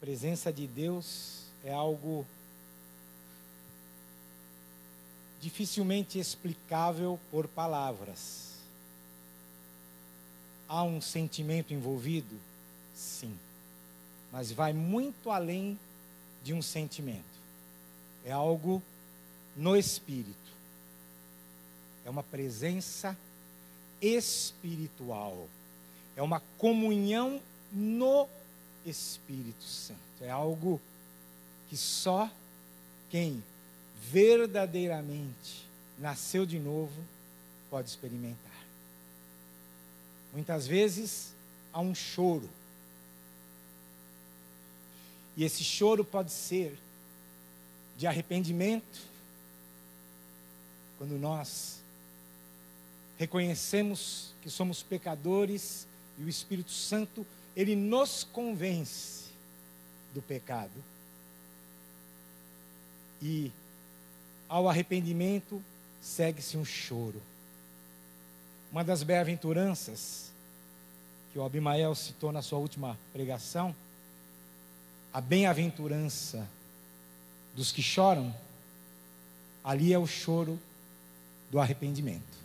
presença de Deus é algo dificilmente explicável por palavras. Há um sentimento envolvido? Sim. Mas vai muito além de um sentimento. É algo no espírito. É uma presença espiritual. É uma comunhão no Santo. É algo que só quem verdadeiramente nasceu de novo pode experimentar. Muitas vezes há um choro. E esse choro pode ser de arrependimento, quando nós reconhecemos que somos pecadores e o Espírito Santo, ele nos convence do pecado. E ao arrependimento segue-se um choro. Uma das bem-aventuranças que o Abimael citou na sua última pregação, a bem-aventurança dos que choram, ali é o choro do arrependimento.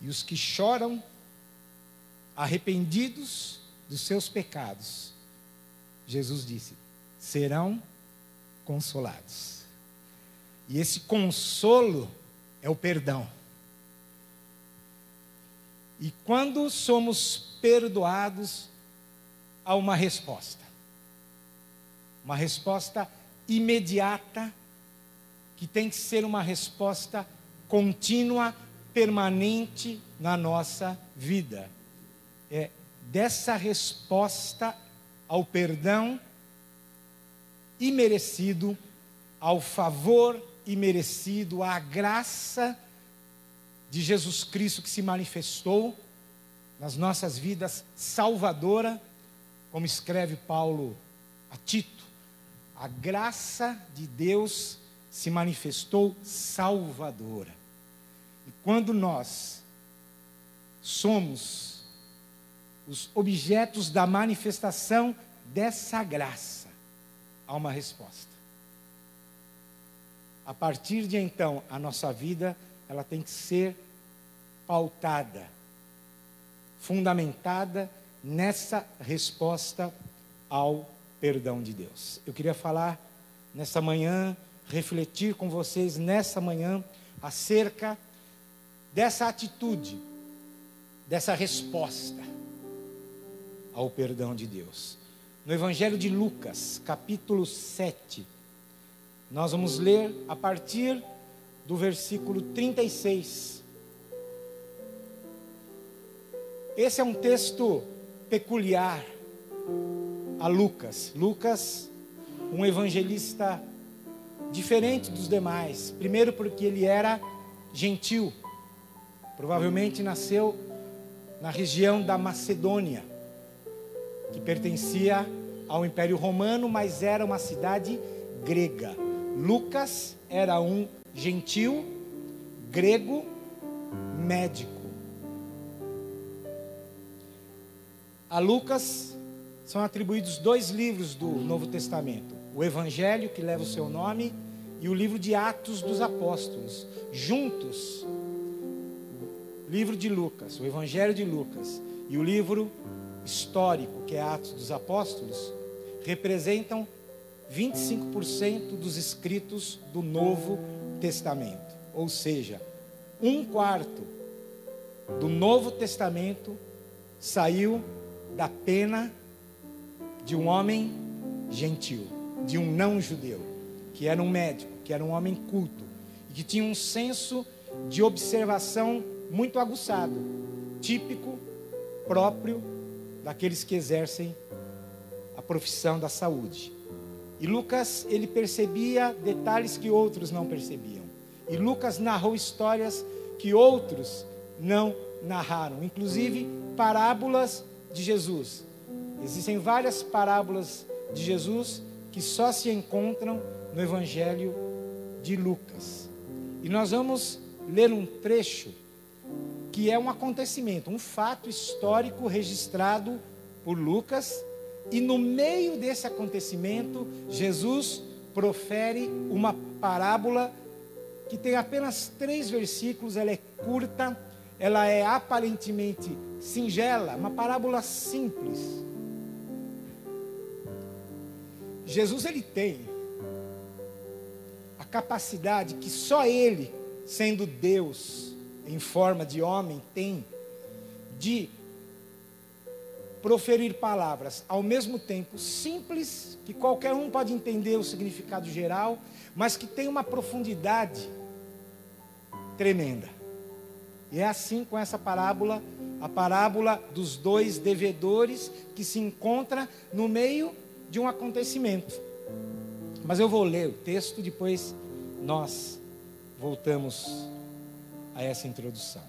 E os que choram, arrependidos dos seus pecados, Jesus disse, serão consolados. E esse consolo é o perdão. E quando somos perdoados, há uma resposta. Uma resposta imediata, que tem que ser uma resposta contínua, permanente na nossa vida. É dessa resposta ao perdão imerecido, ao favor imerecido, à graça de Jesus Cristo que se manifestou nas nossas vidas salvadora, como escreve Paulo a Tito, a graça de Deus se manifestou salvadora. E quando nós somos os objetos da manifestação dessa graça, há uma resposta. A partir de então, a nossa vida, ela tem que ser pautada, fundamentada nessa resposta ao perdão de Deus. Eu queria falar nessa manhã, refletir com vocês nessa manhã acerca dessa atitude, dessa resposta ao perdão de Deus. No Evangelho de Lucas, capítulo 7, nós vamos ler a partir do versículo 36. Esse é um texto peculiar a Lucas. Lucas, um evangelista diferente dos demais. Primeiro, porque ele era gentil, provavelmente nasceu na região da Macedônia que pertencia ao Império Romano, mas era uma cidade grega. Lucas era um gentil grego médico. A Lucas são atribuídos dois livros do Novo Testamento: o Evangelho, que leva o seu nome, e o livro de Atos dos Apóstolos. Juntos, o livro de Lucas, o Evangelho de Lucas e o livro histórico, que é Atos dos Apóstolos, representam 25% dos escritos do Novo Testamento. Ou seja, um quarto do Novo Testamento saiu da pena de um homem gentil, de um não judeu, que era um médico, que era um homem culto, e que tinha um senso de observação muito aguçado, típico, próprio daqueles que exercem a profissão da saúde. E Lucas, ele percebia detalhes que outros não percebiam. E Lucas narrou histórias que outros não narraram, inclusive parábolas de Jesus. Existem várias parábolas de Jesus que só se encontram no Evangelho de Lucas. E nós vamos ler um trecho que é um acontecimento, um fato histórico registrado por Lucas E no meio desse acontecimento, Jesus profere uma parábola que tem apenas três versículos, ela é curta, ela é aparentemente singela, uma parábola simples. Jesus ele tem a capacidade que só ele, sendo Deus em forma de homem, tem de proferir palavras ao mesmo tempo simples, que qualquer um pode entender o significado geral, mas que tem uma profundidade tremenda. E é assim com essa parábola, a parábola dos dois devedores que se encontra no meio de um acontecimento. Mas eu vou ler o texto, depois nós voltamos essa introdução.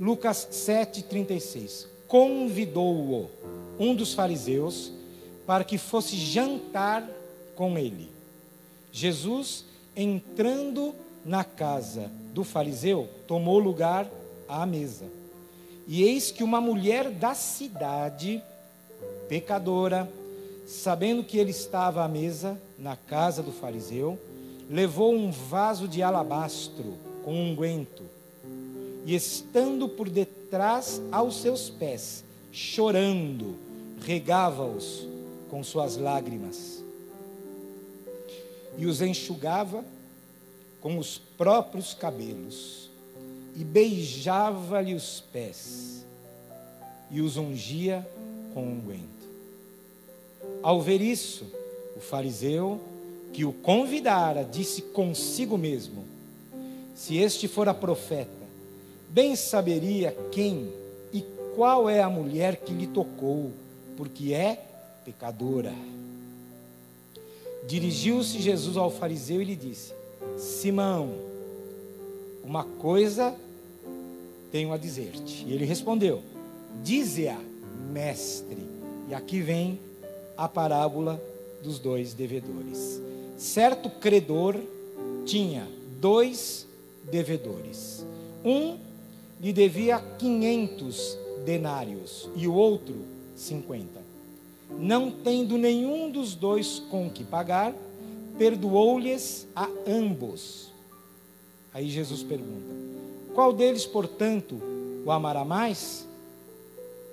Lucas 7,36 convidou-o, um dos fariseus, para que fosse jantar com ele. Jesus, entrando na casa do fariseu, tomou lugar à mesa. E eis que uma mulher da cidade, pecadora, sabendo que ele estava à mesa na casa do fariseu, levou um vaso de alabastro com unguento, e estando por detrás, aos seus pés, chorando, regava-os com suas lágrimas e os enxugava com os próprios cabelos e beijava-lhe os pés e os ungia com unguento. Ao ver isso, o fariseu que o convidara disse consigo mesmo: Se este fora profeta, Bem saberia quem e qual é a mulher que lhe tocou, porque é pecadora. Dirigiu-se Jesus ao fariseu e lhe disse: Simão, uma coisa tenho a dizer-te. E ele respondeu: Dize-a, mestre. E aqui vem a parábola dos dois devedores. Certo credor tinha dois devedores. Um lhe devia 500 denários e o outro 50. Não tendo nenhum dos dois com que pagar, perdoou-lhes a ambos. Aí Jesus pergunta: Qual deles, portanto, o amará mais?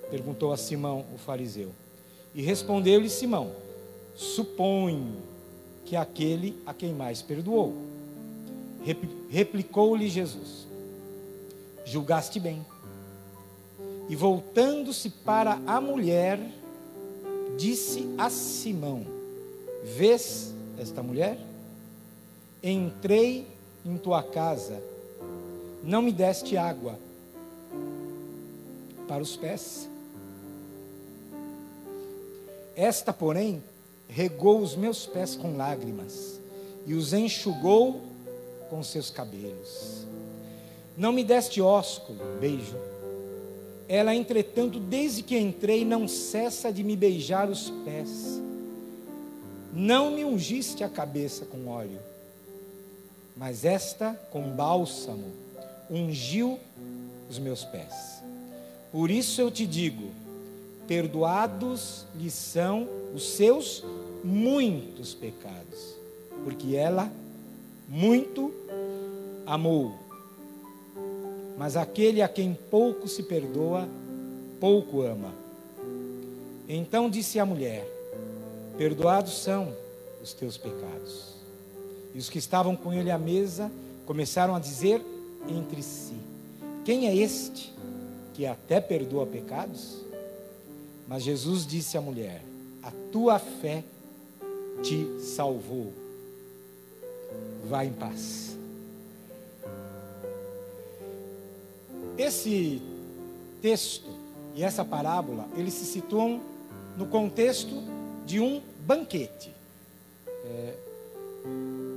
Perguntou a Simão, o fariseu. E respondeu-lhe Simão: Suponho que aquele a quem mais perdoou. Replicou-lhe Jesus: julgaste bem. E voltando-se para a mulher, disse a Simão: Vês esta mulher? Entrei em tua casa, não me deste água para os pés. Esta, porém, regou os meus pés com lágrimas e os enxugou com seus cabelos. Não me deste ósculo, beijo. Ela, entretanto, desde que entrei, não cessa de me beijar os pés. Não me ungiste a cabeça com óleo, mas esta com bálsamo ungiu os meus pés. Por isso eu te digo: perdoados lhe são os seus muitos pecados, porque ela muito amou. Mas aquele a quem pouco se perdoa, pouco ama. Então disse a mulher: Perdoados são os teus pecados. E os que estavam com ele à mesa começaram a dizer entre si: Quem é este que até perdoa pecados? Mas Jesus disse à mulher: A tua fé te salvou. Vá em paz. Esse texto e essa parábola, eles se situam no contexto de um banquete. É,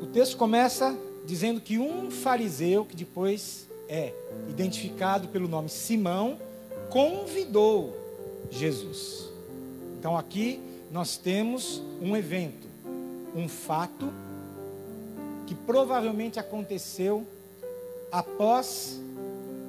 o texto começa dizendo que um fariseu, que depois é identificado pelo nome Simão, convidou Jesus. Então aqui nós temos um evento, um fato que provavelmente aconteceu após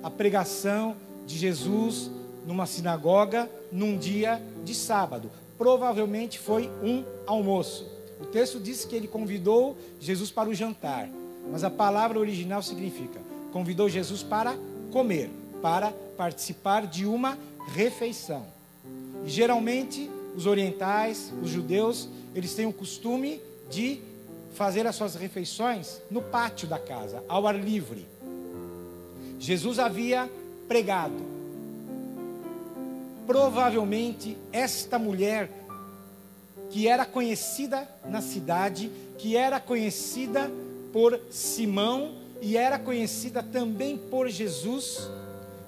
a pregação de Jesus numa sinagoga num dia de sábado. Provavelmente foi um almoço. O texto diz que ele convidou Jesus para o jantar, mas a palavra original significa convidou Jesus para comer, para participar de uma refeição. E geralmente os orientais, os judeus, eles têm o costume de fazer as suas refeições no pátio da casa, ao ar livre. Jesus havia pregado. Provavelmente esta mulher que era conhecida na cidade, que era conhecida por Simão e era conhecida também por Jesus,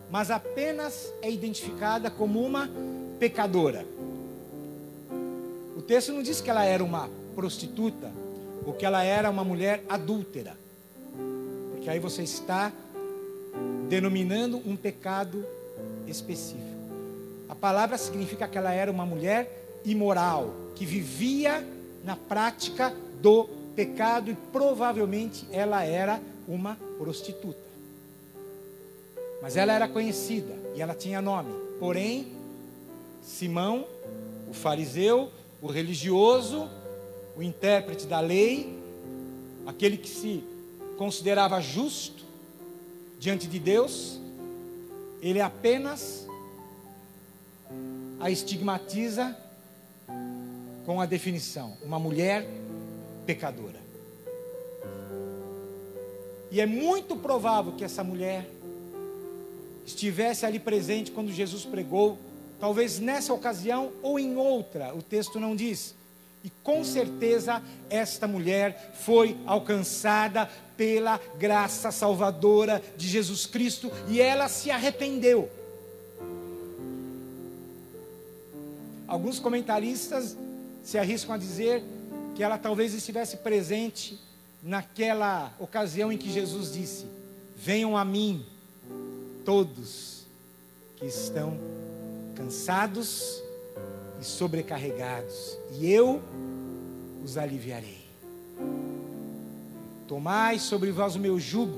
mas apenas é identificada como uma pecadora. O texto não diz que ela era uma prostituta ou que ela era uma mulher adúltera, porque aí você está denominando um pecado específico. A palavra significa que ela era uma mulher imoral, que vivia na prática do pecado e provavelmente ela era uma prostituta. Mas ela era conhecida e ela tinha nome. Porém, Simão, o fariseu, o religioso, o intérprete da lei, aquele que se considerava justo diante de Deus, ele apenas a estigmatiza com a definição: uma mulher pecadora. E é muito provável que essa mulher estivesse ali presente quando Jesus pregou, talvez nessa ocasião ou em outra, o texto não diz. E com certeza esta mulher foi alcançada pela graça salvadora de Jesus Cristo e ela se arrependeu. Alguns comentaristas se arriscam a dizer que ela talvez estivesse presente naquela ocasião em que Jesus disse: Venham a mim, todos que estão cansados e sobrecarregados, e eu os aliviarei. Tomai sobre vós o meu jugo